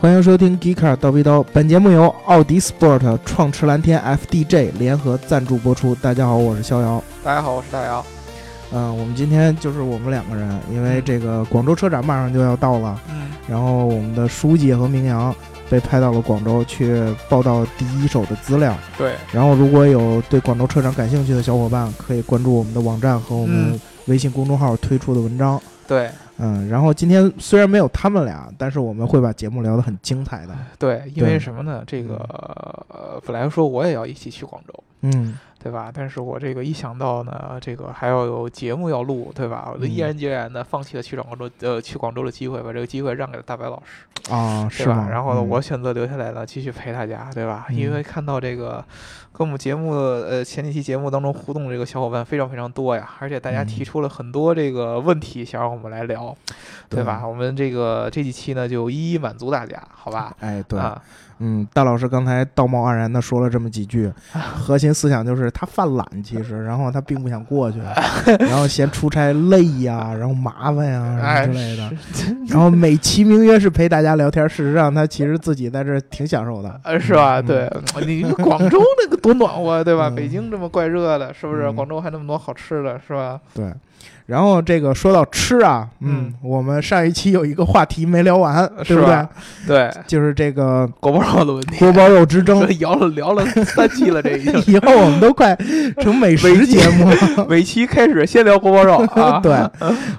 欢迎收听《Geeker 刀逼刀》，本节目由奥迪 Sport、创驰蓝天 FDJ 联合赞助播出。大家好，我是逍遥。大家好，我是大姚。嗯，我们今天就是我们两个人，因为这个广州车展马上就要到了，嗯，然后我们的书记和明阳被派到了广州去报道第一手的资料。对，然后如果有对广州车展感兴趣的小伙伴，可以关注我们的网站和我们微信公众号推出的文章。对，嗯，然后今天虽然没有他们俩，但是我们会把节目聊得很精彩的。对，因为什么呢？这个呃，本来说我也要一起去广州，嗯，对吧？但是我这个一想到呢，这个还要有节目要录，对吧？我就嗯毅然决然的放弃了去广州呃去广州的机会，把这个机会让给了大白老师，啊，是吧？？然后呢，嗯我选择留下来呢，继续陪大家，对吧？嗯因为看到这个跟我们节目呃前几期节目当中互动的这个小伙伴非常非常多呀，而且大家嗯提出了很多这个问题，想让我们来聊，对吧？我们这个这几期呢就一一满足大家，好吧？哎，对，啊，嗯，大老师刚才道貌岸然的说了这么几句，核心思想就是他犯懒，其实，然后他并不想过去，然后嫌出差累呀，然后麻烦呀什哎么之类的，然后美其名曰是陪大家聊天，事实上他其实自己在这儿挺享受的。呃，是吧？嗯对你广州那个多暖和，对吧？嗯北京这么怪热的，是不是？嗯广州还那么多好吃的，是吧？对，然后这个说到吃啊，嗯，我们上一期有一个话题没聊完，对不对是吧？对，就是这个锅包肉的问题，锅包肉之争，聊了聊了三期了，这已经。以后我们都快成美食节目了。每期开始先聊锅包肉啊，对，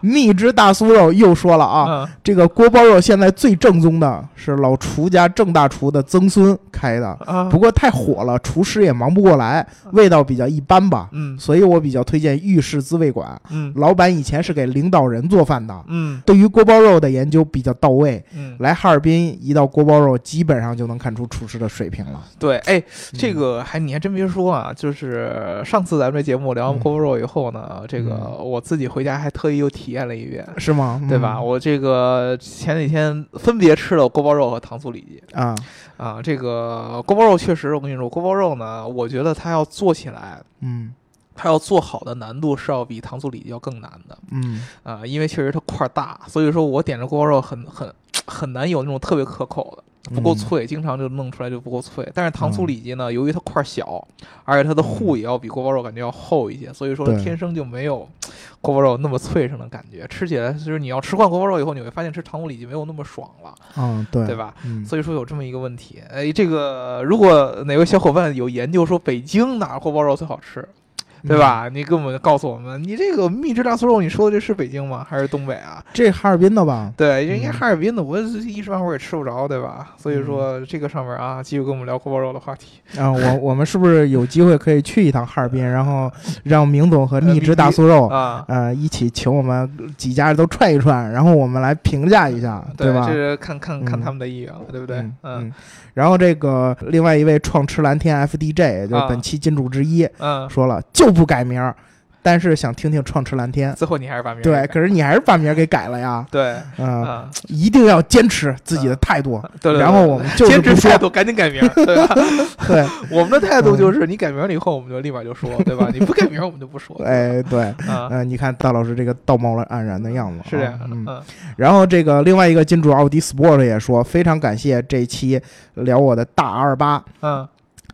蜜汁大酥肉又说了啊，嗯，这个锅包肉现在最正宗的是老厨家郑大厨的曾孙开的，啊，不过太火了，厨师也忙不过来，味道比较一般吧。嗯。所以我比较推荐御氏滋味馆，嗯老板以前是给领导人做饭的，嗯对于锅包肉的研究比较到位。嗯，来哈尔滨一道锅包肉，基本上就能看出厨师的水平了。对，哎，这嗯个还你还真别说啊，就是上次咱们这节目聊完嗯锅包肉以后呢，这个嗯我自己回家还特意又体验了一遍。是吗？对吧？嗯我这个前几天分别吃了锅包肉和糖醋里脊啊，啊。这个锅包肉确实，我跟你说，锅包肉呢，我觉得它要做起来，嗯它要做好的难度是要比糖醋里脊要更难的嗯啊，因为确实它块儿大，所以说我点着锅包肉很很很难有那种特别可口的。不够嗯脆，经常就弄出来就不够脆。但是糖醋嗯里脊呢，由于它块儿小，而且它的糊也要比锅包肉感觉要厚一些，所以说天生就没有锅包肉那么脆生的感觉。吃起来就是你要吃惯锅包肉以后，你会发现吃糖醋里脊没有那么爽了，嗯，对对吧？嗯，所以说有这么一个问题。哎，这个如果哪位小伙伴有研究说北京哪儿锅包肉最好吃，对吧？你给我们告诉我们，你这个秘制大酥肉，你说的这是北京吗？还是东北啊？这哈尔滨的吧？对，人家嗯哈尔滨的，我一时半会儿也吃不着，对吧？所以说这个上面啊，继续跟我们聊锅包肉的话题。啊，我我们是不是有机会可以去一趟哈尔滨，然后 让明总和蜜汁大酥肉啊，呃一起请我们几家都串一串，然后我们来评价一下，对吧？这是看看看嗯他们的意愿了，对不对？嗯。然后这个另外一位创驰蓝天 FDJ 就是啊本期金主之一，嗯，说了就不改名儿，但是想听听创驰蓝天。最后你还是把名儿对，可是你还是把名儿给改了呀，对嗯、啊，一定要坚持自己的态度。对对。对然后我们就是坚持态度，赶紧改名儿，对吧？对，我们的态度就是，你改名了以后，我们就立马就说，对吧？你不改名，我们就不说。哎，对，啊，嗯、你看大老师这个道貌岸然的样子，是这样嗯。嗯然后这个另外一个金主奥迪 Sport 也说，非常感谢这期聊我的大 R 八。嗯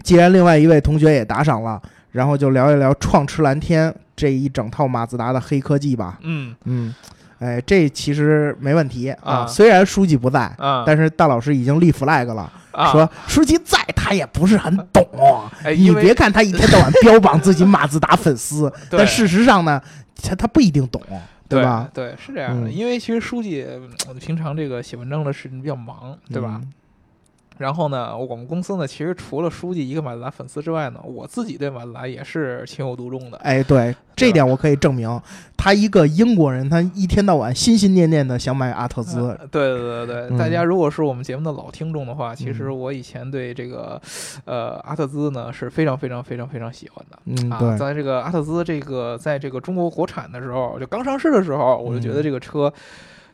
既然另外一位同学也打赏了，然后就聊一聊创驰蓝天这一整套马自达的黑科技吧。嗯嗯，哎，这其实没问题啊。啊虽然书记不在，啊，但是大老师已经立 flag 了，啊说书记在他也不是很懂。哎，你别看他一天到晚标榜自己马自达粉丝，但事实上呢，他他不一定懂，对吧？？对，是这样的，嗯因为其实书记嗯平常这个写文章的事情比较忙，对吧？嗯？然后呢，我们公司呢，其实除了书记一个马自达粉丝之外呢，我自己对马自达也是情有独钟的。哎，对，这点我可以证明，他一个英国人，他一天到晚心心念念的想买阿特兹。呃对对对对，嗯大家如果是我们节目的老听众的话，其实嗯我以前对这个呃阿特兹呢是非常非常非常非常喜欢的。嗯，啊，对，在这个阿特兹这个在这个中国国产的时候，就刚上市的时候，我就觉得嗯这个车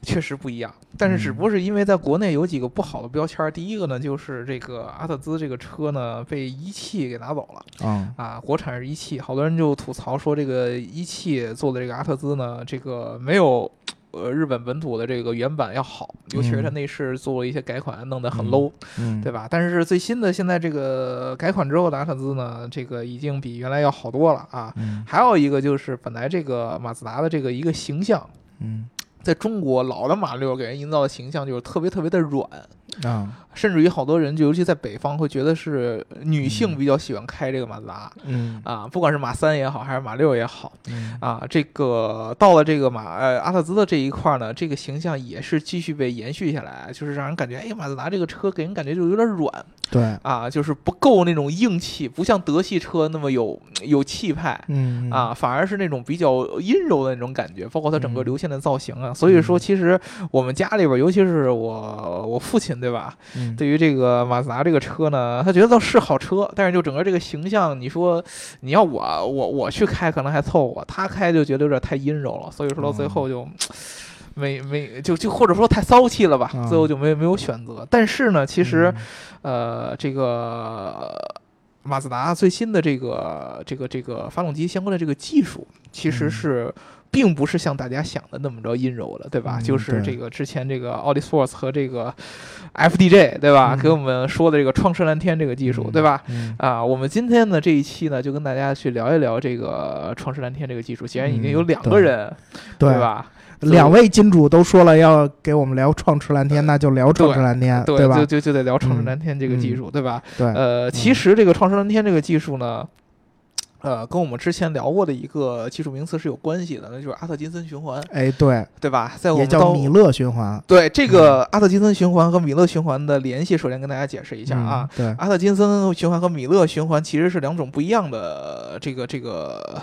确实不一样。但是只不过是因为在国内有几个不好的标签儿，第一个呢就是这个阿特兹这个车呢被一汽给拿走了。啊，啊，国产是一汽，好多人就吐槽说这个一汽做的这个阿特兹呢，这个没有呃日本本土的这个原版要好，尤其是它嗯内饰做了一些改款，弄得很嗯 low，、嗯，对吧？但是最新的现在这个改款之后的阿特兹呢，这个已经比原来要好多了啊。嗯还有一个就是本来这个马自达的这个一个形象，嗯在中国老的马六给人营造的形象就是特别特别的软，啊。甚至于好多人就尤其在北方会觉得是女性比较喜欢开这个马自达。嗯啊，不管是马三也好，还是马六也好，嗯啊，这个到了这个马呃阿特兹的这一块儿呢，这个形象也是继续被延续下来，就是让人感觉，哎，马自达这个车给人感觉就有点软对，啊，就是不够那种硬气，不像德系车那么有有气派。嗯啊，反而是那种比较阴柔的那种感觉，包括它整个嗯流线的造型啊。所以说，嗯其实我们家里边，尤其是我我父亲，对吧？嗯对于这个马自达这个车呢，他觉得倒是好车，但是就整个这个形象，你说你要我我我去开可能还凑合，他开就觉得有点太阴柔了，所以说到最后就。没没就就或者说太骚气了吧，啊最后就没没有选择。但是呢，其实嗯呃，这个马自达最新的这个这个这个发动机相关的这个技术，其实嗯是并不是像大家想的那么着阴柔了，对吧？嗯就是这个之前这个奥迪 Sports 和这个 FDJ，对吧？嗯给我们说的这个创世蓝天这个技术，对吧？？嗯啊，我们今天呢这一期呢，就跟大家去聊一聊这个创世蓝天这个技术。既然已经有嗯两个对人，对？吧？两位金主都说了要给我们聊创驰蓝天，那就聊创驰蓝天，对，吧就？就就得聊创世嗯蓝天这个技术，对吧？对，呃，其实这个创世蓝天这个技术呢，呃，跟我们之前聊过的一个技术名词是有关系的，那就是阿特金森循环，哎，对，对吧？在我也们到叫米勒循环对这个阿特金森循环和米勒循环的联系，首先跟大家解释一下啊。，嗯对，阿特金森循环和米勒循环其实是两种不一样的这个这个，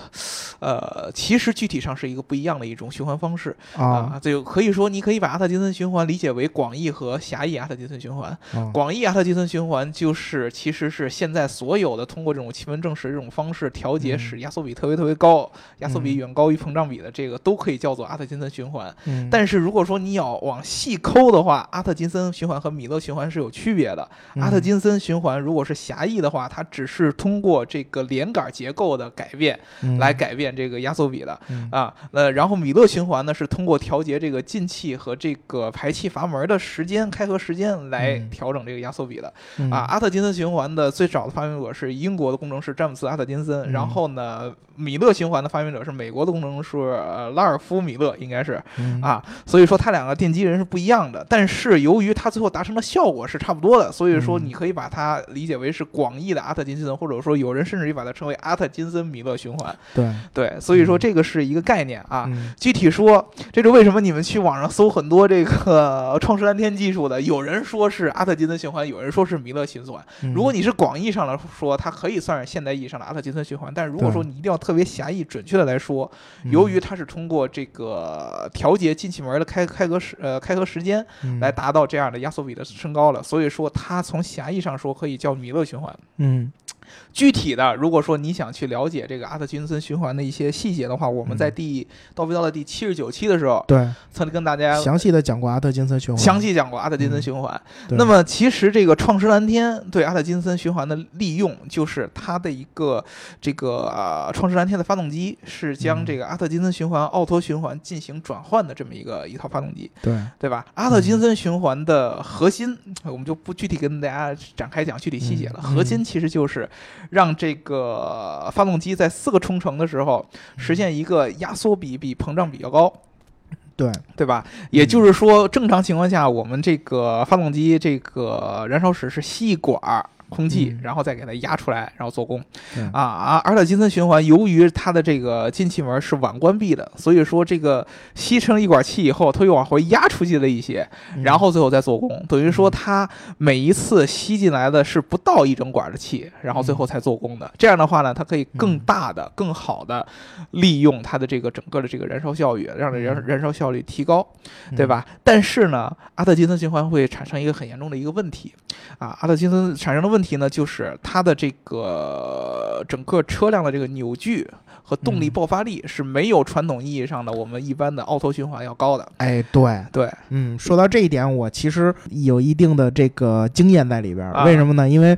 呃，其实具体上是一个不一样的一种循环方式啊就可以说，你可以把阿特金森循环理解为广义和狭义阿特金森循环。啊广义阿特金森循环就是其实是现在所有的通过这种气门正时这种方式调节，嗯使压缩比特别特别高，压缩比嗯远高于膨胀比的这个都可以叫做阿特金森循环。嗯但是如果说你要往细抠的话，阿特金森循环和米勒循环是有区别的。阿特金森循环如果是狭义的话，它只是通过这个连杆结构的改变嗯来改变这个压缩比的。嗯啊，呃，然后米勒循环呢是通过调节这个进气和这个排气阀门的时间、开合时间来嗯调整这个压缩比的。嗯啊，阿特金森循环的最早的发明者是英国的工程师詹姆斯·阿特金森，嗯然后呢，米勒循环的发明者是美国的工程师呃拉尔夫·米勒，应该是嗯啊，所以说他两个奠基人是不一样的，但是由于他最后达成的效果是差不多的，所以说嗯你可以把它理解为是广义的阿特金森，或者说有人甚至于把它称为阿特金森米勒循环。对对，所以说嗯这个是一个概念啊。嗯具体说，这是为什么你们去网上搜很多这个 创世蓝天技术的，有人说是阿特金森循环，有人说是米勒循环。嗯如果你是广义上来说，它可以算是现代意义上的阿特金森循环，但是如果说你一定要特别狭义、准确的来说，嗯由于它是通过这个调节进气门的开开合时呃开合时间嗯。来达到这样的压缩比的升高了，所以说它从狭义上说可以叫米勒循环。嗯具体的，如果说你想去了解这个阿特金森循环的一些细节的话，我们在嗯。第叨逼叨的第七十九期的时候，对。曾经跟大家详细的讲过阿特金森循环，详细讲过阿特金森嗯循环。对。那么其实这个创世蓝天对阿特金森循环的利用，就是它的一个这个呃创世蓝天的发动机是将嗯这个阿特金森循环、奥托循环进行转换的这么一个一套发动机，对。对吧？阿特金森循环的核心，我们就不具体跟大家展开讲具体细节了。嗯。核心其实就是让这个发动机在四个冲程的时候实现一个压缩比比膨胀比较高。对对吧？也就是说，正常情况下，我们这个发动机这个燃烧室是吸一管儿空气，嗯然后再给它压出来，然后做功对啊啊！阿特金森循环由于它的这个进气门是晚关闭的，所以说这个吸成一管气以后，它又往回压出去了一些，嗯然后最后再做功，等于说它每一次吸进来的是不到一整管的气，然后最后才做功的。这样的话呢，它可以更嗯大的、更好的利用它的这个整个的这个燃烧效率，让燃嗯燃烧效率提高，对？吧？但是呢，阿特金森循环会产生一个很严重的一个问题啊，阿特金森产生的问题呢，就是它的这个整个车辆的这个扭矩和动力嗯爆发力是没有传统意义上的我们一般的奥托循环要高的。哎，对，对，嗯，说到这一点，我其实有一定的这个经验在里边。啊为什么呢？因为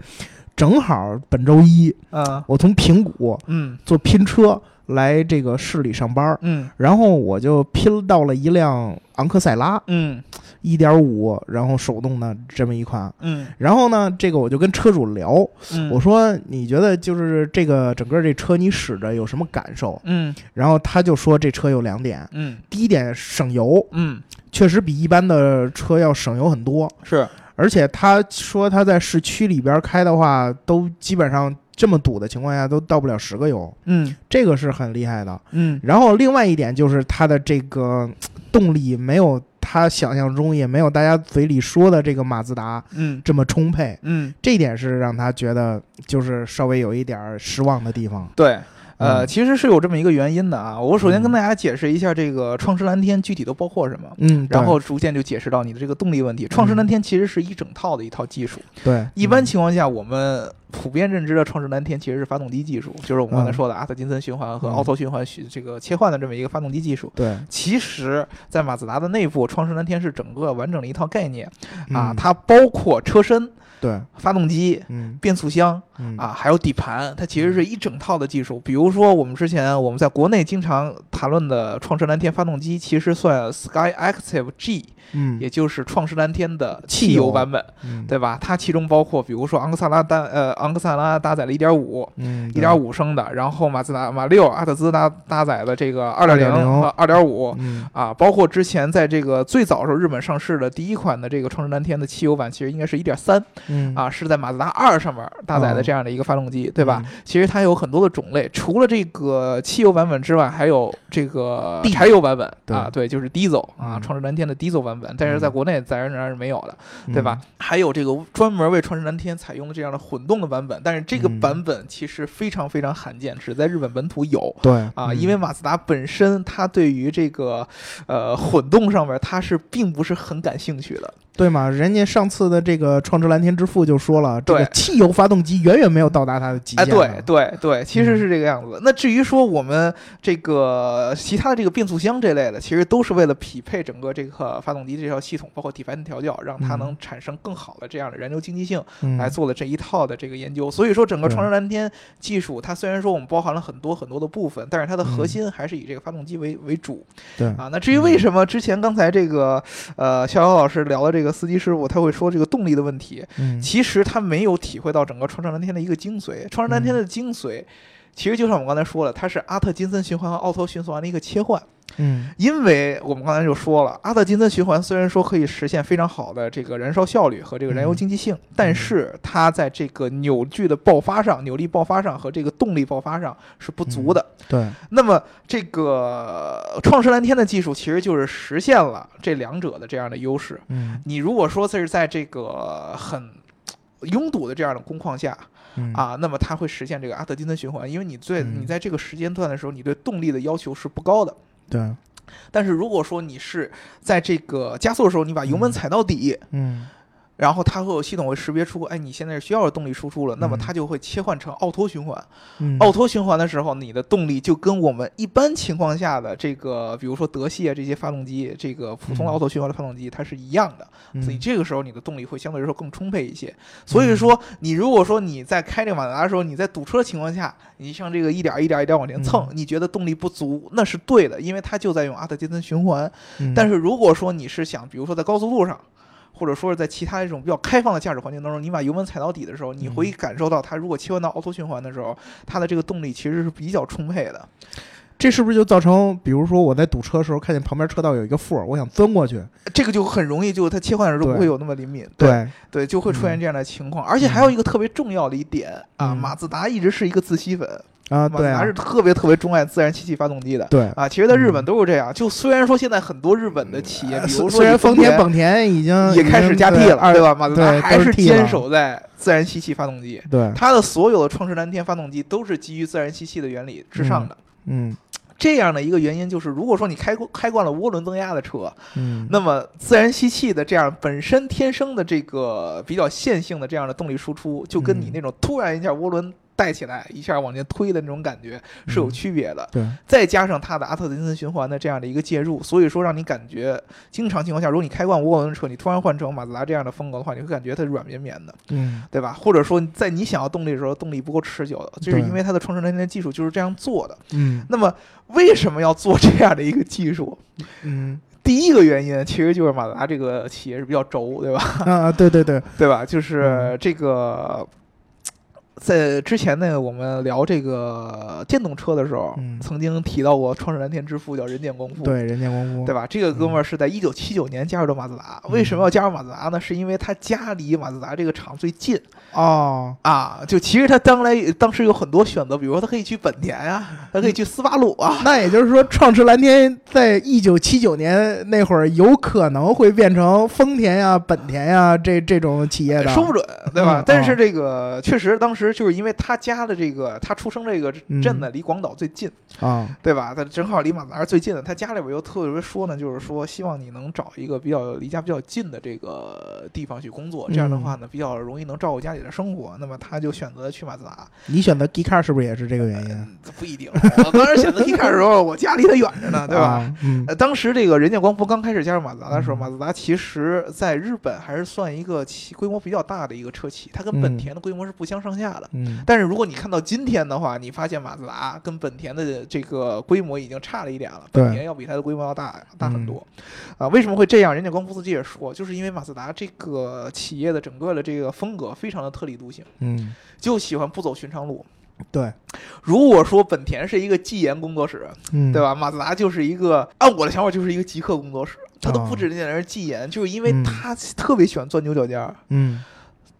正好本周一，嗯我从平谷嗯坐拼车来这个市里上班儿，嗯。然后我就拼到了一辆昂克赛拉嗯。一点五，然后手动的这么一款。嗯。然后呢，这个我就跟车主聊，嗯，我说你觉得就是这个整个这车你使着有什么感受？嗯。然后他就说这车有两点，嗯。第一点省油，嗯。确实比一般的车要省油很多，是。而且他说他在市区里边开的话，都基本上这么堵的情况下都到不了十个油，嗯。这个是很厉害的。嗯。然后另外一点就是它的这个动力没有他想象中，也没有大家嘴里说的这个马自达嗯。这么充沛，嗯，这一点是让他觉得就是稍微有一点儿失望的地方。对。呃，嗯。其实是有这么一个原因的啊。我首先跟嗯。大家解释一下这个创世蓝天具体都包括什么，嗯，然后逐渐就解释到你的这个动力问题。创世蓝天其实是一整套的一套技术，对。一般嗯。情况下我们普遍认知的创世蓝天其实是发动机技术，就是我们刚才嗯。说的阿特金森循环和嗯。奥托循环这个切换的这么一个发动机技术。对。其实，在马自达的内部，创世蓝天是整个完整的一套概念啊，嗯它包括车身、对。发动机、嗯。变速箱嗯。啊，还有底盘，它其实是一整套的技术。比如说，我们之前我们在国内经常谈论的创世蓝天发动机，其实算 Sky Active G，嗯。也就是创世蓝天的汽油。版本，嗯。对吧？它其中包括，比如说昂克萨拉单呃昂克赛拉搭载了1.5。嗯一点五升的，然后马自达马六阿特兹搭搭载的这个二点零2.0和二点五嗯啊，包括之前在这个最早时候日本上市的第一款的这个创世蓝天的汽油版，其实应该是一点三嗯啊，是在马自达二上面搭载的哦这样的一个发动机，对吧？嗯其实它有很多的种类，除了这个汽油版本之外，还有这个柴油版本对啊，对，就是 diesel 啊，嗯创世蓝天的 diesel 版本，但是在嗯国内自然而然是没有的，嗯对吧？还有这个专门为创世蓝天采用的这样的混动的版本，但是这个嗯。版本其实非常非常罕见，只在日本本土有。对。啊，嗯。因为马自达本身它对于这个呃混动上面它是并不是很感兴趣的，对嘛，人家上次的这个创驰蓝天之父就说了，这个对汽油发动机远远没有到达它的极哎，限哎。对对对，其实是这个样子。那至于说我们这个其他的这个变速箱这类的，其实都是为了匹配整个这个发动机这套系统，包括底盘的调教，让它嗯能产生更好的这样的燃油经济性，嗯来做了这一套的这个研究。所以说，整个创驰蓝天技术，它虽然说我们包含了很多很多的部分，但是它的核嗯心还是以这个发动机为为主。对啊，那至于为什么之前刚才这个呃逍遥老师聊的这个司机师傅，他会说这个动力的问题，嗯其实他没有体会到整个创上蓝天的一个精髓。创上蓝天的精髓，其实就像我们刚才说的，它是阿特金森循环和奥托循环的一个切换。嗯因为我们刚才就说了，阿特金森循环虽然说可以实现非常好的这个燃烧效率和这个燃油经济性，但是它在这个扭矩的爆发上、扭力爆发上和这个动力爆发上是不足的。对那么这个创世蓝天的技术其实就是实现了这两者的这样的优势。嗯你如果说这是在这个很拥堵的这样的工况下嗯啊，那么它会实现这个阿特金森循环，因为你最嗯你在这个时间段的时候，你对动力的要求是不高的。对。但是如果说你是在这个加速的时候，你把油门嗯。踩到底，嗯然后它会有系统会识别出，哎，你现在需要的动力输出了，那么嗯它就会切换成奥托循环。嗯奥托循环的时候，你的动力就跟我们一般情况下的这个，比如说德系啊这些发动机，这个普通的嗯奥托循环的发动机，它是一样的。所以嗯这个时候你的动力会相对来说更充沛一些。所以说，你如果说你在开这个马自达的时候，你在堵车的情况下，你像这个一点儿一点儿一点儿往前蹭，你觉得动力不足，那是对的，因为它就在用阿特金森循环。嗯但是如果说你是想，比如说在高速路上，或者说是在其他这种比较开放的驾驶环境当中，你把油门踩到底的时候，你会嗯感受到它如果切换到凹凸循环的时候，它的这个动力其实是比较充沛的。这是不是就造成，比如说我在堵车的时候，看见旁边车道有一个缝儿，我想钻过去，这个就很容易，就它切换的时候不会有那么灵敏。对，对，就会出现嗯这样的情况。而且还有一个特别重要的一点啊，嗯马自达一直是一个自吸粉，啊，对啊达是，特别特别钟爱自然吸气发动机的。对。啊，其实，在日本嗯都是这样。就虽然说现在很多日本的企业，呃比如说虽然丰田、田、本田已经也开始加 T 了，对吧？马自达还是坚守在自然吸气发动机，对，它的所有的创世蓝天发动机都是基于自然吸气的原理之上的。嗯 这样的一个原因就是，如果说你开过开惯了涡轮增压的车，嗯，那么自然吸气的这样本身天生的这个比较线性的这样的动力输出，就跟你嗯那种突然一下涡轮带起来，一下往前推的那种感觉是有嗯区别的。对，再加上它的阿特金森循环的这样的一个介入，所以说让你感觉，经常情况下，如果你开惯涡轮车，你突然换成马自达这样的风格的话，你会感觉它软绵绵的，嗯对吧？或者说在你想要动力的时候，动力不够持久的，这是因为它的创世蓝天技术就是这样做的。嗯那么为什么要做这样的一个技术？嗯第一个原因其实就是马自达这个企业是比较轴，对吧？啊啊，对对对，对吧？就是这个，在之前呢，我们聊这个电动车的时候，嗯曾经提到过创世蓝天之父叫任建光夫，对任建光夫，对吧？这个哥们儿是在一九七九年加入的马自达。为什么要加入马自达呢？是因为他家离马自达这个厂最近哦，啊。就其实他当来当时有很多选择，比如说他可以去本田呀、他可以去斯巴鲁啊。那也就是说，创驰蓝天在一九七九年那会儿，有可能会变成丰田呀、本田呀这这种企业的，说不准，对吧？嗯但是这个确实当时就是因为他家的这个他出生这个镇呢嗯离广岛最近，啊，对吧？他正好离马自达最近的，他家里边又特别说呢，就是说希望你能找一个比较离家比较近的这个地方去工作，这样的话呢，比较容易能照顾家里的生活。那么他就选择去马自达。你选择 G Car 是不是也是这个原因？嗯不一定，我当时选择 T 卡的时候，我家离他远着呢，对吧？啊？嗯呃，当时这个人家光伏刚开始加入马自达的时候，嗯马自达其实在日本还是算一个企规模比较大的一个车企，它跟本嗯田的规模是不相上下的。嗯但是如果你看到今天的话，你发现马自达跟本田的这个规模已经差了一点了，本田要比它的规模要大大很多。啊，为什么会这样？人家光夫自己也说，就是因为马自达这个企业的整个的这个风格非常的特立独行，嗯，就喜欢不走寻常路。对，如果说本田是一个技研工作室，嗯，对？吧？马自达就是一个，按我的想法就是一个极客工作室，它都哦不止那点儿技研，就是因为嗯他特别喜欢钻牛角尖儿。嗯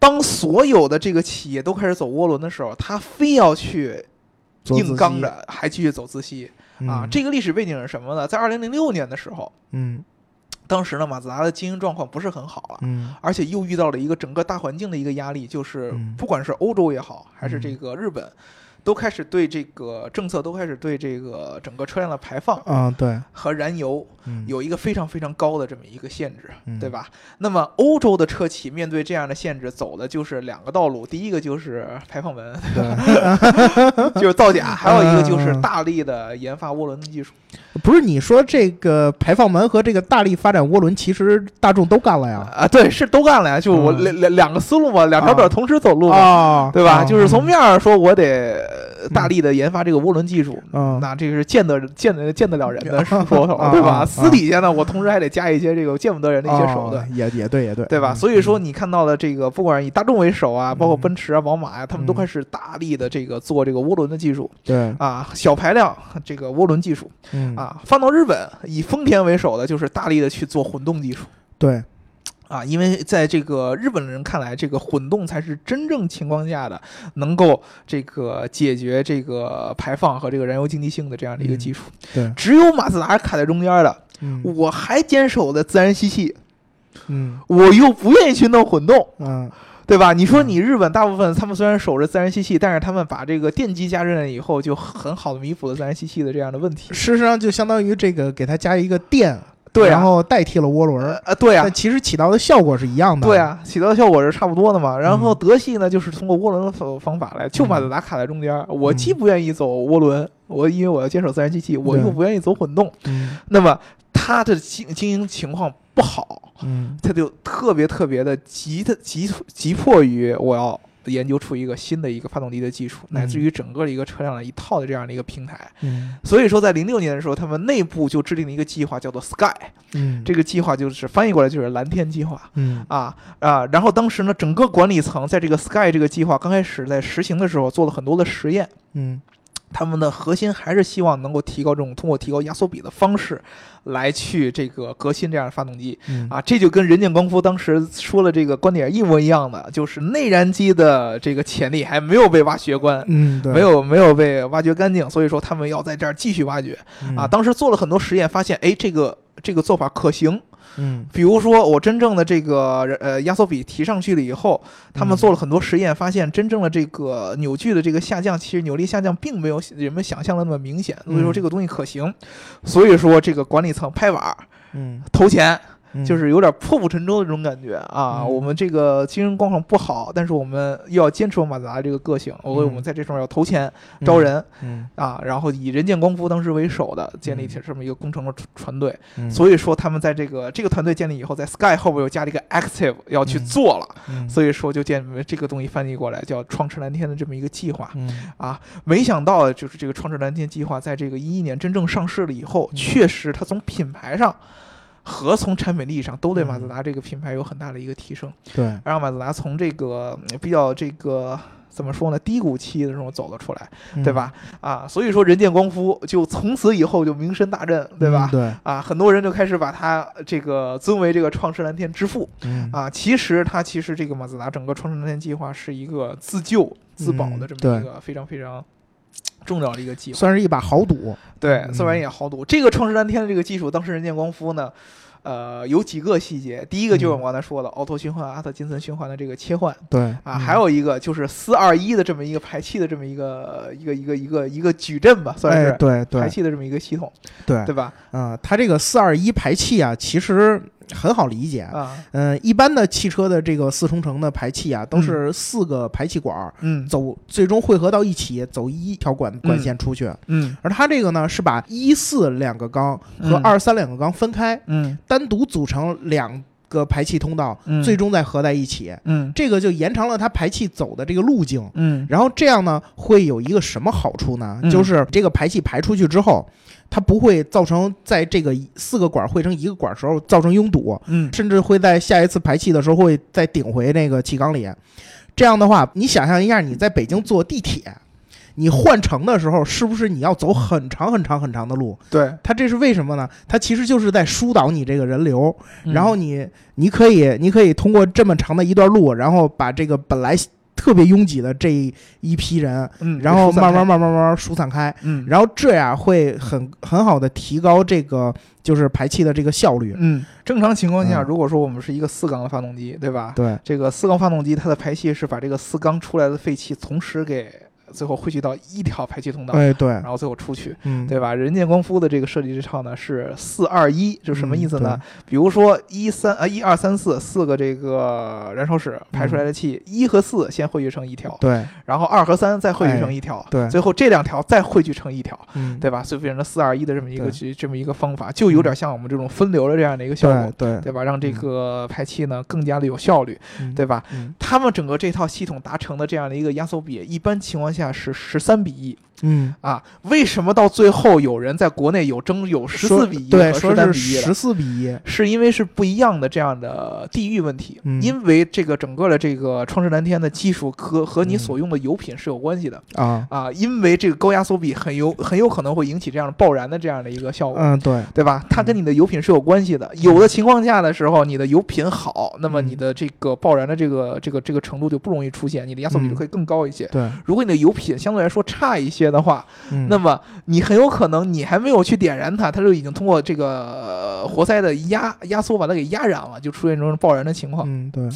当所有的这个企业都开始走涡轮的时候，他非要去硬刚着，还继续走自吸啊！嗯这个历史背景是什么呢？在二零零六年的时候，嗯当时呢，马自达的经营状况不是很好了。嗯而且又遇到了一个整个大环境的一个压力，就是嗯不管是欧洲也好，还是嗯这个日本，都开始对这个政策都开始对这个整个车辆的排放啊，对，和燃油嗯。有一个非常非常高的这么一个限制，嗯。对吧？那么欧洲的车企面对这样的限制，走的就是两个道路，第一个就是排放门，对，就是造假，还有一个就是嗯。大力的研发涡轮的技术。不是你说这个排放门和这个大力发展涡轮，其实大众都干了呀，啊，对，是都干了呀，就我嗯两两两个思路嘛，两条腿啊同时走路嘛。啊，对吧？啊就是从面儿说，我得呃大力的研发这个涡轮技术，嗯。那这个是见得见得见得了人的说头，啊对吧？啊私底下呢，我同时还得加一些这个见不得人的一些手段。哦。也也对也对，对吧？嗯所以说你看到的这个，不管是以大众为首啊，包括嗯。奔驰啊、宝马呀，他们都嗯。开始大力的这个做这个涡轮的技术对，啊，小排量这个涡轮技术嗯。啊。放到日本，以丰田为首的就是大力的去做混动技术。对，啊，因为在这个日本人看来，这个混动才是真正情况下的能够这个解决这个排放和这个燃油经济性的这样的一个嗯技术。对，只有马自达是卡在中间的，嗯我还坚守的自然吸气，嗯我又不愿意去弄混动，嗯对吧？你说你日本大部分他们虽然守着自然吸气，但是他们把这个电机加热了以后，就很好的弥补了自然吸气的这样的问题。事实上就相当于这个给它加一个电，对啊然后代替了涡轮儿，呃呃，对啊但，其实起到的效果是一样的，对，啊，起到的效果是差不多的嘛。然后嗯德系呢，就是通过涡轮的方方法来，就马自达卡在中间儿。我既不愿意走涡轮，我因为我要坚守自然机器，我又不愿意走混动。嗯那么它的经经营情况不好，嗯它就特别特别的急的急急迫于我要。研究出一个新的一个发动机的技术，乃至于整个的一个车辆的一套的这样的一个平台。嗯所以说，在零六年的时候，他们内部就制定了一个计划，叫做 Sky。嗯，这个计划就是翻译过来就是蓝天计划。嗯啊啊！然后当时呢，整个管理层在这个 Sky 这个计划刚开始在实行的时候，做了很多的实验。嗯他们的核心还是希望能够提高这种通过提高压缩比的方式，来去这个革新这样的发动机嗯啊。这就跟人建光夫当时说的这个观点一模一样的，就是内燃机的这个潜力还没有被挖掘关。嗯，对，没有没有被挖掘干净，所以说他们要在这儿继续挖掘啊。嗯当时做了很多实验，发现哎，这个这个做法可行，嗯比如说，我真正的这个呃压缩比提上去了以后，他们嗯做了很多实验，发现真正的这个扭矩的这个下降，其实扭力下降并没有人们想象的那么明显，所以说嗯这个东西可行。所以说，这个管理层拍板儿嗯投钱，嗯。就是有点破釜沉舟的这种感觉啊。嗯。我们这个经营状况不好，但是我们又要坚持我们马自达这个个性，所以我们在这上面要投钱招人嗯。啊，然后以人建光伏当时为首的建立起这么一个工程的团团队。嗯，所以说他们在这个这个团队建立以后，在 Sky 后边又加了一个 Active 要去嗯。做了，嗯。所以说就建这个东西翻译过来叫“创驰蓝天”的这么一个计划。嗯。啊，没想到就是这个创驰蓝天计划在这个一一年真正上市了以后，嗯。确实它从品牌上和从产品力上都对马自嗯达这个品牌有很大的一个提升，对，让马自达从这个嗯比较这个。怎么说呢？低谷期的时候走了出来，嗯对吧？啊，所以说人见光夫就从此以后就名声大振，对吧嗯？对，啊，很多人就开始把它这个尊为这个创世蓝天之父嗯啊。其实它其实这个马自达整个创世蓝天计划是一个自救自保的嗯这么一个非常非常 重要的一个计划。算是一把豪赌。对，嗯虽然也豪赌。这个创世蓝天的这个技术，当时人建光夫呢，呃，有几个细节。第一个就是我刚才说的奥托循环、阿特金森循环的这个切换对啊，嗯还有一个就是四二一的这么一个排气的这么一个一个一个一个一个矩阵吧，算哎，是对对排气的这么一个系统，对对，吧？嗯，它这个四二一排气啊，其实很好理解。啊，嗯，一般的汽车的这个四冲程的排气啊，都嗯是四个排气管儿嗯走，最终汇合到一起，走一条管管线出去。嗯而它这个呢，是把一四两个缸和嗯二三两个缸分开，嗯单独组成两个排气通道，嗯最终再合在一起。嗯这个就延长了它排气走的这个路径。嗯然后这样呢，会有一个什么好处呢？嗯就是这个排气排出去之后，它不会造成在这个四个管汇成一个管时候造成拥堵，嗯甚至会在下一次排气的时候会再顶回那个气缸里。这样的话，你想象一下，你在北京坐地铁，你换乘的时候，是不是你要走很长很长很长的路？对，它这是为什么呢？它其实就是在疏导你这个人流，嗯然后你你可以你可以通过这么长的一段路，然后把这个本来特别拥挤的这一批人，嗯，然后慢慢慢慢慢慢疏散开，嗯。然后这样会很很好的提高这个就是排气的这个效率。嗯，正常情况下，嗯。如果说我们是一个四缸的发动机，对吧？对，这个四缸发动机它的排气是把这个四缸出来的废气同时给最后汇聚到一条排气通道，哎对然，后最后出去，嗯，对吧？人见光夫的这个设计这套呢是四二一，就什么意思呢？嗯？比如说一三啊一二三四四个这个燃烧室排出来的气，一和四先汇聚成一条，对，然后二和三再汇聚成一条，对最后这两条再汇聚成一条，嗯，对吧？所以变成了四二一的这么一个对这么一个方法，就有点像我们这种分流的这样的一个效果对。对对吧？让这个排气呢更加的有效率，嗯对吧？嗯他们整个这套系统达成的这样的一个压缩比，一般情况下是十三比一。嗯，啊。为什么到最后有人在国内有争有十说四比一对，和说十三比一十四比一，是因为是不一样的这样的地域问题，嗯因为这个整个的这个创世蓝天的技术和和你嗯所用的油品是有关系的啊，啊，因为这个高压缩比很有很有可能会引起这样的爆燃的这样的一个效果。嗯，对，对吧？它跟你的油品是有关系的。有的情况下的时候，你的油品好，那么你的这个爆燃的这个这个这个程度就不容易出现，你的压缩比就可以更高一些。对，如果你的油品相对来说差一些的话，嗯，那么你很有可能你还没有去点燃它，它就已经通过这个呃活塞的压压缩把它给压燃了，就出现这种爆燃的情况。嗯，对，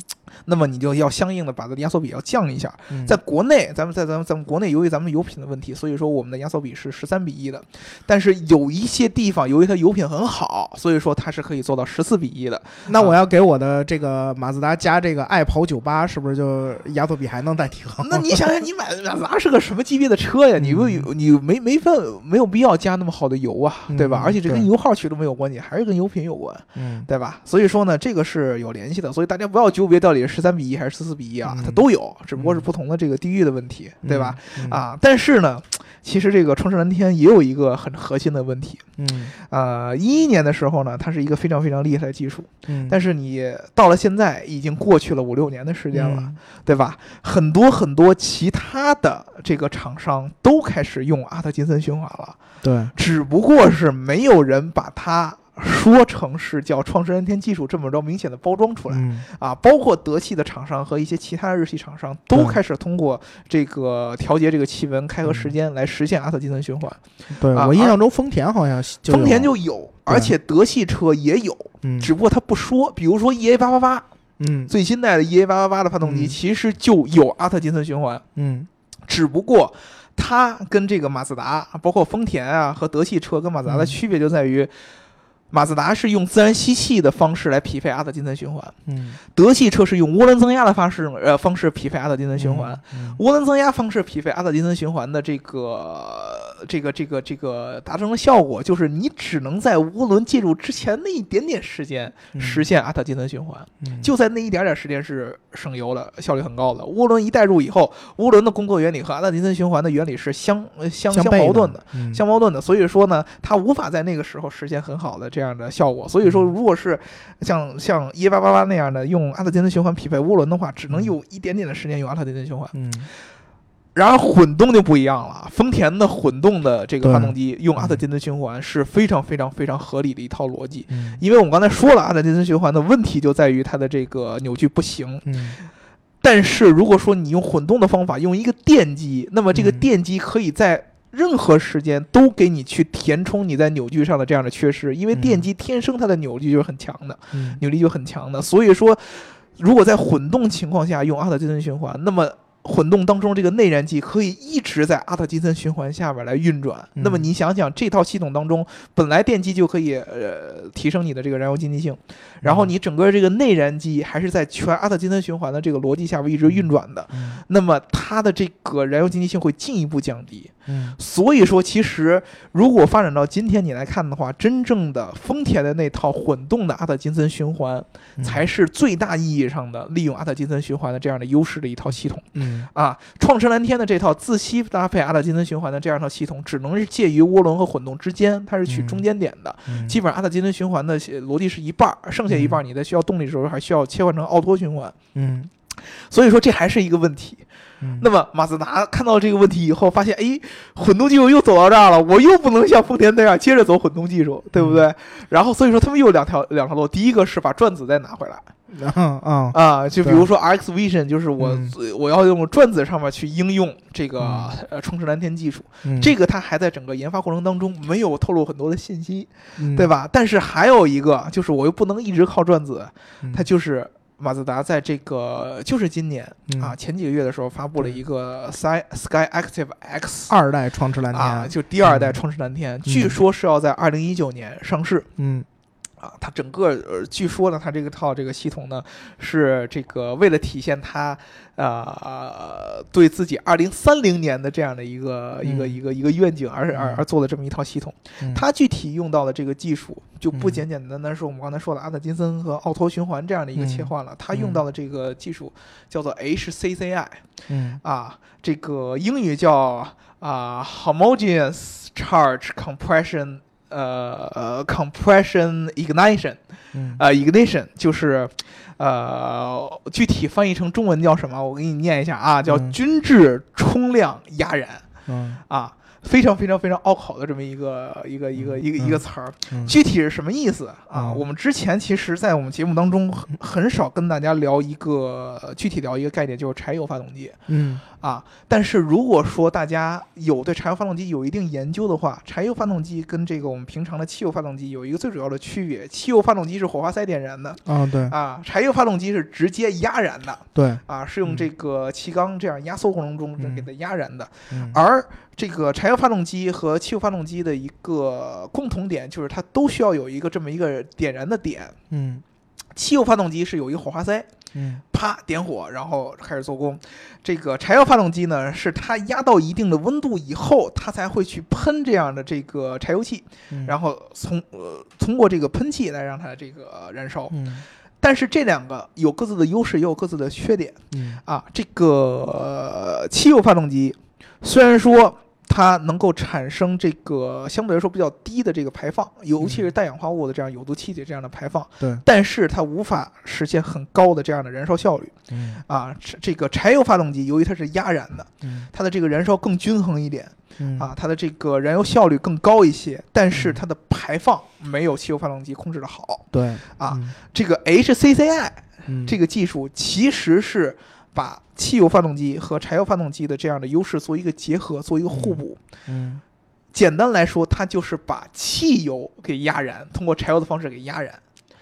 那么你就要相应的把它的压缩比要降一下。嗯在国内，咱们在咱们咱们国内，由于咱们油品的问题，所以说我们的压缩比是十三比一的。但是有一些地方，由于它油品很好，所以说它是可以做到十四比一的。那我要给我的这个马自达加这个爱跑九八，是不是就压缩比还能再提高？那你想想，你买的马自达是个什么级别的车呀？你不你没没分没有必要加那么好的油啊，对吧？嗯而且这跟油耗其实没有关系，还是跟油品有关，嗯，对吧？所以说呢，这个是有联系的。所以大家不要纠结到底是十三比一还是十四比一啊，嗯它都有，只不过是不同的这个地域的问题，对吧？？嗯，啊，但是呢，其实这个创世蓝天也有一个很核心的问题。嗯呃，一一年的时候呢，它是一个非常非常厉害的技术，嗯，但是你到了现在，已经过去了五六年的时间了，嗯对吧？很多很多其他的这个厂商都开始用阿特金森循环了，对，只不过是没有人把它。说成是叫创世蓝天技术这么着明显的包装出来、嗯。啊，包括德系的厂商和一些其他日系厂商都开始通过这个调节这个气温、开合嗯时间来实现阿特金森循环。对啊我印象中丰田好像丰田就有，而且德系车也有，嗯。只不过它不说。比如说 EA 八八八嗯。最新代的 EA 八八八的发动机，嗯。其实就有阿特金森循环，嗯。只不过它跟这个马自达，包括丰田啊和德系车跟马自达的嗯区别就在于。马自达是用自然吸气的方式来匹配阿特金森循环，嗯，德系车是用涡轮增压的方式呃方式匹配阿特金森循环。嗯，涡轮增压方式匹配阿特金森循环的这个这个这个这个达成的效果，就是你只能在涡轮介入之前那一点点时间嗯实现阿特金森循环，嗯就在那一点点时间是省油了，效率很高的。涡轮一带入以后，涡轮的工作原理和阿特金森循环的原理是相呃相相矛盾的。，嗯相矛盾的，所以说呢，它无法在那个时候实现很好的这样的效果。所以说，嗯如果是像像一八八八那样的用阿特金森循环匹配涡轮的话，只能有一点点的时间用阿特金森循环。嗯然而混动就不一样了，丰田的混动的这个发动机用阿特金森循环是非常非常非常合理的一套逻辑。嗯因为我们刚才说了，阿特金森循环的问题就在于它的这个扭矩不行。嗯但是如果说你用混动的方法，用一个电机，那么这个嗯电机可以在任何时间都给你去填充你在扭矩上的这样的缺失，因为嗯电机天生它的扭矩就是很强的，嗯扭力就很强的。所以说，如果在混动情况下用阿特金森循环，那么混动当中这个内燃机可以一直在阿特金森循环下边来运转。嗯那么你想想，这套系统当中本来电机就可以呃提升你的这个燃油经济性，然后你整个这个内燃机还是在全阿特金森循环的这个逻辑下边一直运转的，嗯那么它的这个燃油经济性会进一步降低。嗯。所以说，其实如果发展到今天你来看的话，真正的丰田的那套混动的阿特金森循环，嗯。才是最大意义上的利用阿特金森循环的这样的优势的一套系统。嗯。啊。创驰蓝天的这套自吸搭配阿特金森循环的这样一套系统，只能是介于涡轮和混动之间，它是取中间点的。嗯。基本上阿特金森循环的呃逻辑是一半儿，剩下一半儿你在需要动力的时候还需要切换成奥托循环。嗯所以说这还是一个问题。嗯那么马自达看到这个问题以后，发现哎，混动技术又走到这儿了，我又不能像丰田那样接着走混动技术，对不对？然后所以说他们又有两条两条路，第一个是把转子再拿回来 啊就比如说 RX Vision，就是我、嗯我要用转子上面去应用这个、嗯呃冲驰蓝天技术，嗯这个它还在整个研发过程当中没有透露很多的信息，嗯对吧？但是还有一个就是我又不能一直靠转子，嗯它就是马自达在这个就是今年嗯。啊前几个月的时候发布了一个 Sky Sky Active X 二代创驰蓝天啊，天，就第二代嗯。创驰蓝天，据说是要在二零一九年上市。嗯啊，它整个呃，据说呢，它这个套这个系统呢，是这个为了体现它呃对自己二零三零年的这样的一个、一个嗯一个一个愿景而而嗯而做的这么一套系统。嗯它具体用到的这个技术，就不嗯简简单单是我们刚才说的阿特金森和奥托循环这样的一个切嗯换了。它用嗯到的这个技术叫做 HCCI 嗯啊，这个英语叫啊 Homogeneous Charge Compression。呃呃，compression ignition，嗯呃，ignition 就是，呃，具体翻译成中文叫什么？我给你念一下啊，叫嗯均质冲量压燃嗯啊，非常非常非常拗口的这么一个一个一个一个一个嗯词儿。嗯具体是什么意思啊？嗯我们之前其实，在我们节目当中很很少跟大家聊一个具体聊一个概念，就是柴油发动机嗯啊。但是如果说大家有对柴油发动机有一定研究的话，柴油发动机跟这个我们平常的汽油发动机有一个最主要的区别：汽油发动机是火花塞点燃的啊对啊，柴油发动机是直接压燃的对啊，是用嗯这个气缸这样压缩过程中嗯给它压燃的。嗯而这个柴油发动机和汽油发动机的一个共同点就是它都需要有一个这么一个点燃的点。嗯汽油发动机是有一个火花塞，嗯啪点火，然后开始做工。这个柴油发动机呢，是它压到一定的温度以后，它才会去喷这样的这个柴油气，嗯然后从呃通过这个喷气来让它这个燃烧。嗯但是这两个有各自的优势，也有各自的缺点。嗯啊，这个、呃、汽油发动机虽然说它能够产生这个相对来说比较低的这个排放，尤其是氮氧化物的这样有毒气体这样的排放，对。但是它无法实现很高的这样的燃烧效率。嗯。啊。这这个柴油发动机由于它是压燃的，嗯。它的这个燃烧更均衡一点嗯。啊，它的这个燃油效率更高一些，但是嗯。它的排放没有汽油发动机控制的好。对。啊。嗯。这个 HCCI 嗯。这个技术其实是把汽油发动机和柴油发动机的这样的优势做一个结合，做一个互补。嗯简单来说，它就是把汽油给压燃，通过柴油的方式给压燃。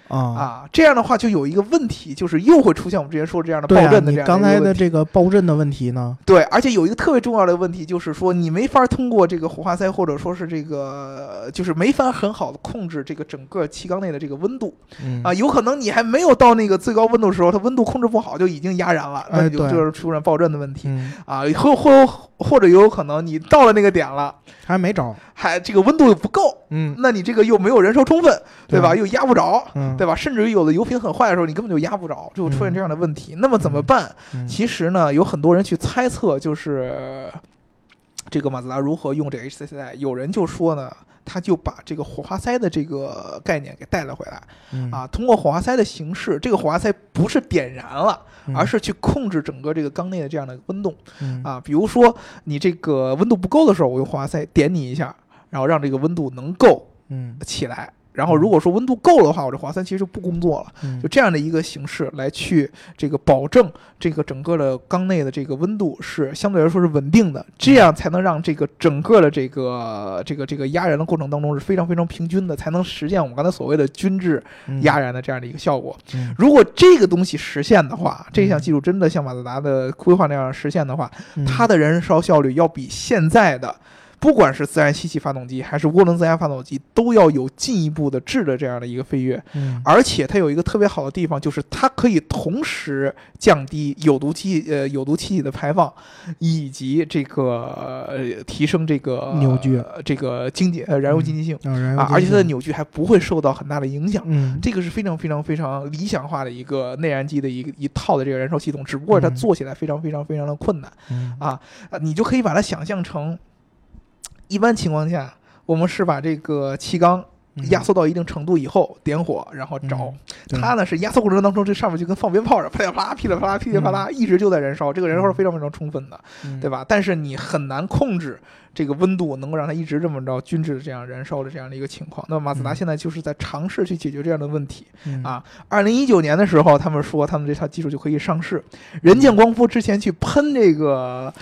啊。啊，这样的话就有一个问题，就是又会出现我们之前说这样的爆震的这样你刚才的这个爆震的问题呢？对，而且有一个特别重要的问题，就是说你没法通过这个火花塞，或者说是这个，就是没法很好的控制这个整个气缸内的这个温度嗯啊。有可能你还没有到那个最高温度的时候，它温度控制不好就已经压燃了，那就就是出现爆震的问题嗯，啊。或或或者有可能你到了那个点了，还没着。还这个温度又不够，嗯，那你这个又没有燃烧充分，对吧？对又压不着。嗯，对吧？甚至于有的油品很坏的时候，你根本就压不着，就会出现这样的问题。那么怎么办？嗯其实呢，有很多人去猜测，就是这个马自达如何用这个 HCCI。有人就说呢，他就把这个火花塞的这个概念给带了回来嗯啊，通过火花塞的形式，这个火花塞不是点燃了，嗯而是去控制整个这个缸内的这样的温度嗯啊。比如说你这个温度不够的时候，我用火花塞点你一下，然后让这个温度能够嗯起来。然后如果说温度够了的话，我这华三其实就不工作了。嗯就这样的一个形式来去这个保证这个整个的缸内的这个温度是相对来说是稳定的，这样才能让这个整个的这个这个这个压燃的过程当中是非常非常平均的，才能实现我们刚才所谓的均质嗯压燃的这样的一个效果。嗯如果这个东西实现的话，这项技术真的像马自达的规划那样实现的话，嗯它的燃烧效率要比现在的。不管是自然吸气发动机还是涡轮增压发动机，都要有进一步的质的这样的一个飞跃。嗯。而且它有一个特别好的地方，就是它可以同时降低有毒气呃有毒气体的排放，以及这个呃提升这个扭矩。呃这个经济呃燃油经济性、啊，而且它的扭矩还不会受到很大的影响。嗯。这个是非常非常非常理想化的一个内燃机的一个一套的这个燃烧系统，只不过它嗯。做起来非常非常非常的困难。嗯。啊，啊你就可以把它想象成，一般情况下，我们是把这个气缸嗯压缩到一定程度以后点火，然后着。嗯它呢是压缩过程当中，这上面就跟放鞭炮似的，噼里啪啦、噼里啪啦、噼里啪啦，一直就在燃烧，这个燃烧是非常非常充分的，嗯对吧？但是你很难控制这个温度，能够让它一直这么着均质的这样燃烧的这样的一个情况。那么马自达嗯现在就是在尝试去解决这样的问题。嗯啊二零一九年的时候，他们说他们这套技术就可以上市。人见光夫之前去喷这个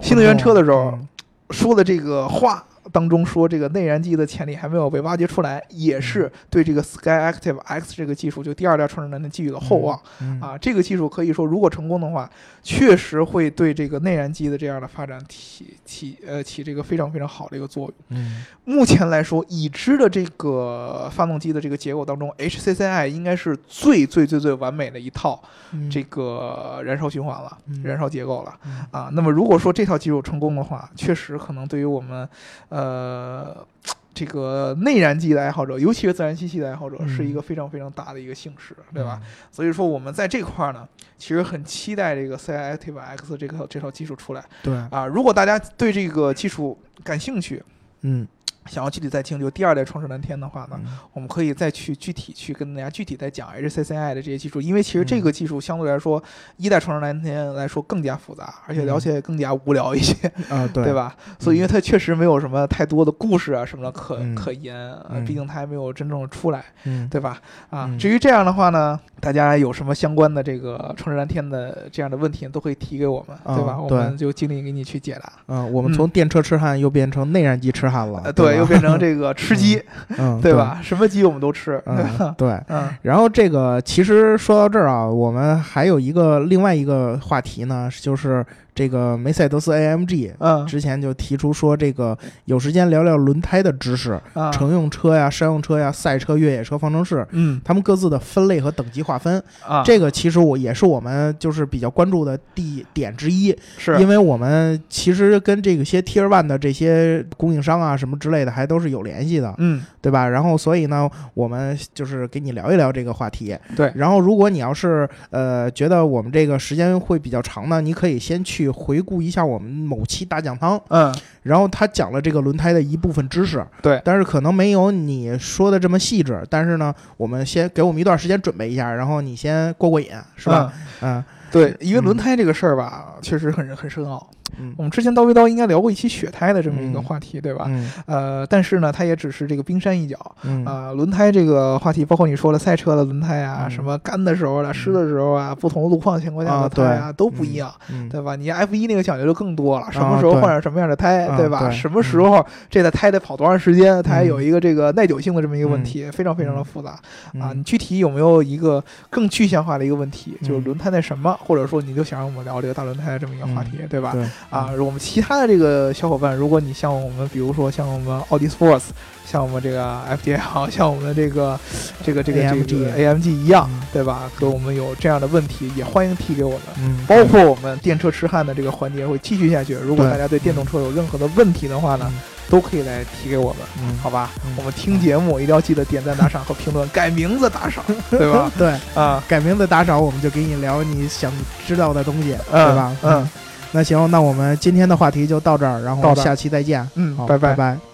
新能源车的时候，嗯说的这个话当中说，这个内燃机的潜力还没有被挖掘出来，也是对这个 Sky Active X 这个技术，就第二代创始人的寄予了厚望。嗯啊，这个技术可以说，如果成功的话，确实会对这个内燃机的这样的发展起起呃起这个非常非常好的一个作用。嗯目前来说，已知的这个发动机的这个结构当中，HCCI 应该是最最最最完美的一套嗯这个燃烧循环了，嗯燃烧结构了。嗯啊，那么如果说这套技术成功的话，确实可能对于我们，呃，这个内燃机的爱好者，尤其是自然吸气的爱好者，是一个非常非常大的一个幸事，对吧？？所以说我们在这块儿呢，其实很期待这个 CI Active X 这套这套技术出来对，啊。如果大家对这个技术感兴趣，嗯想要具体再听，就第二代创世蓝天的话呢，嗯。我们可以再去具体去跟大家具体再讲 HCCI 的这些技术，因为其实这个技术相对来说，一代创世蓝天来说更加复杂，而且了解更加无聊一些，啊对。对？吧？所以因为它确实没有什么太多的故事啊什么的可、嗯。可言，毕竟它还没有真正出来，嗯。对吧？啊，嗯。至于这样的话呢，大家有什么相关的这个创世蓝天的这样的问题，都可以提给我们，对吧？啊我们就尽力给你去解答。嗯，我们嗯。从电车痴汉又变成内燃机痴汉了呃，，对，又变成这个吃鸡，嗯对？吧？什么鸡我们都吃，对嗯？对。嗯然后这个其实说到这儿啊，我们还有一个另外一个话题呢，就是这个梅赛德斯 AMG 嗯。之前就提出说，这个有时间聊聊轮胎的知识，啊，乘用车呀、商用车呀、赛车、越野车、方程式，嗯。他们各自的分类和等级划分。啊，这个其实我也是我们就是比较关注的地点之一，是。因为我们其实跟这个些 Tier One 的这些供应商啊什么之类的还都是有联系的，嗯。对吧？然后所以呢，我们就是给你聊一聊这个话题。对。然后如果你要是呃觉得我们这个时间会比较长呢，你可以先去回顾一下我们某期大讲堂，嗯然后他讲了这个轮胎的一部分知识。对但是可能没有你说的这么细致。但是呢，我们先给我们一段时间准备一下，然后你先过过瘾，是吧？？嗯，对，因为嗯轮胎这个事儿吧，确实很很深奥嗯。我们之前叨逼叨应该聊过一期雪胎的这么一个嗯。话题，对吧？嗯。呃，但是呢，它也只是这个冰山一角。嗯。啊、轮胎这个话题，包括你说的赛车的轮胎啊，嗯。什么干的时候的、湿的时候啊，不同的路况情况下的啊胎啊，对。都不一样。嗯。对吧？你 F 一那个讲究就更多了，什么时候换上什么样的胎，啊对吧？对。什么时候这台胎得跑多长时间，它还有嗯一个这个耐久性的这么一个问题，非常非常的复杂、啊。你具体有没有一个更具象化的一个问题，就是嗯轮胎那什么，或者说你就想让我们聊这个大轮胎的这么一个话题，对吧？对啊，我们其他的这个小伙伴，如果你像我们，比如说像我们奥迪 Sports，像我们这个 FDL，像我们的这个这个这个这 AMG 个 AMG 一样，嗯对吧？和我们有这样的问题，也欢迎提给我们。嗯，包括我们电车痴汉的这个环节会继续下去。如果大家对电动车有任何的问题的话呢，嗯都可以来提给我们，嗯好吧？嗯我们听节目一定要记得点赞、打赏和评论，改名字打赏，对吧？对，啊，改名字打赏，我们就给你聊你想知道的东西，嗯对吧？嗯，那行，那我们今天的话题就到这儿，然后下期再见。嗯，好，拜。拜拜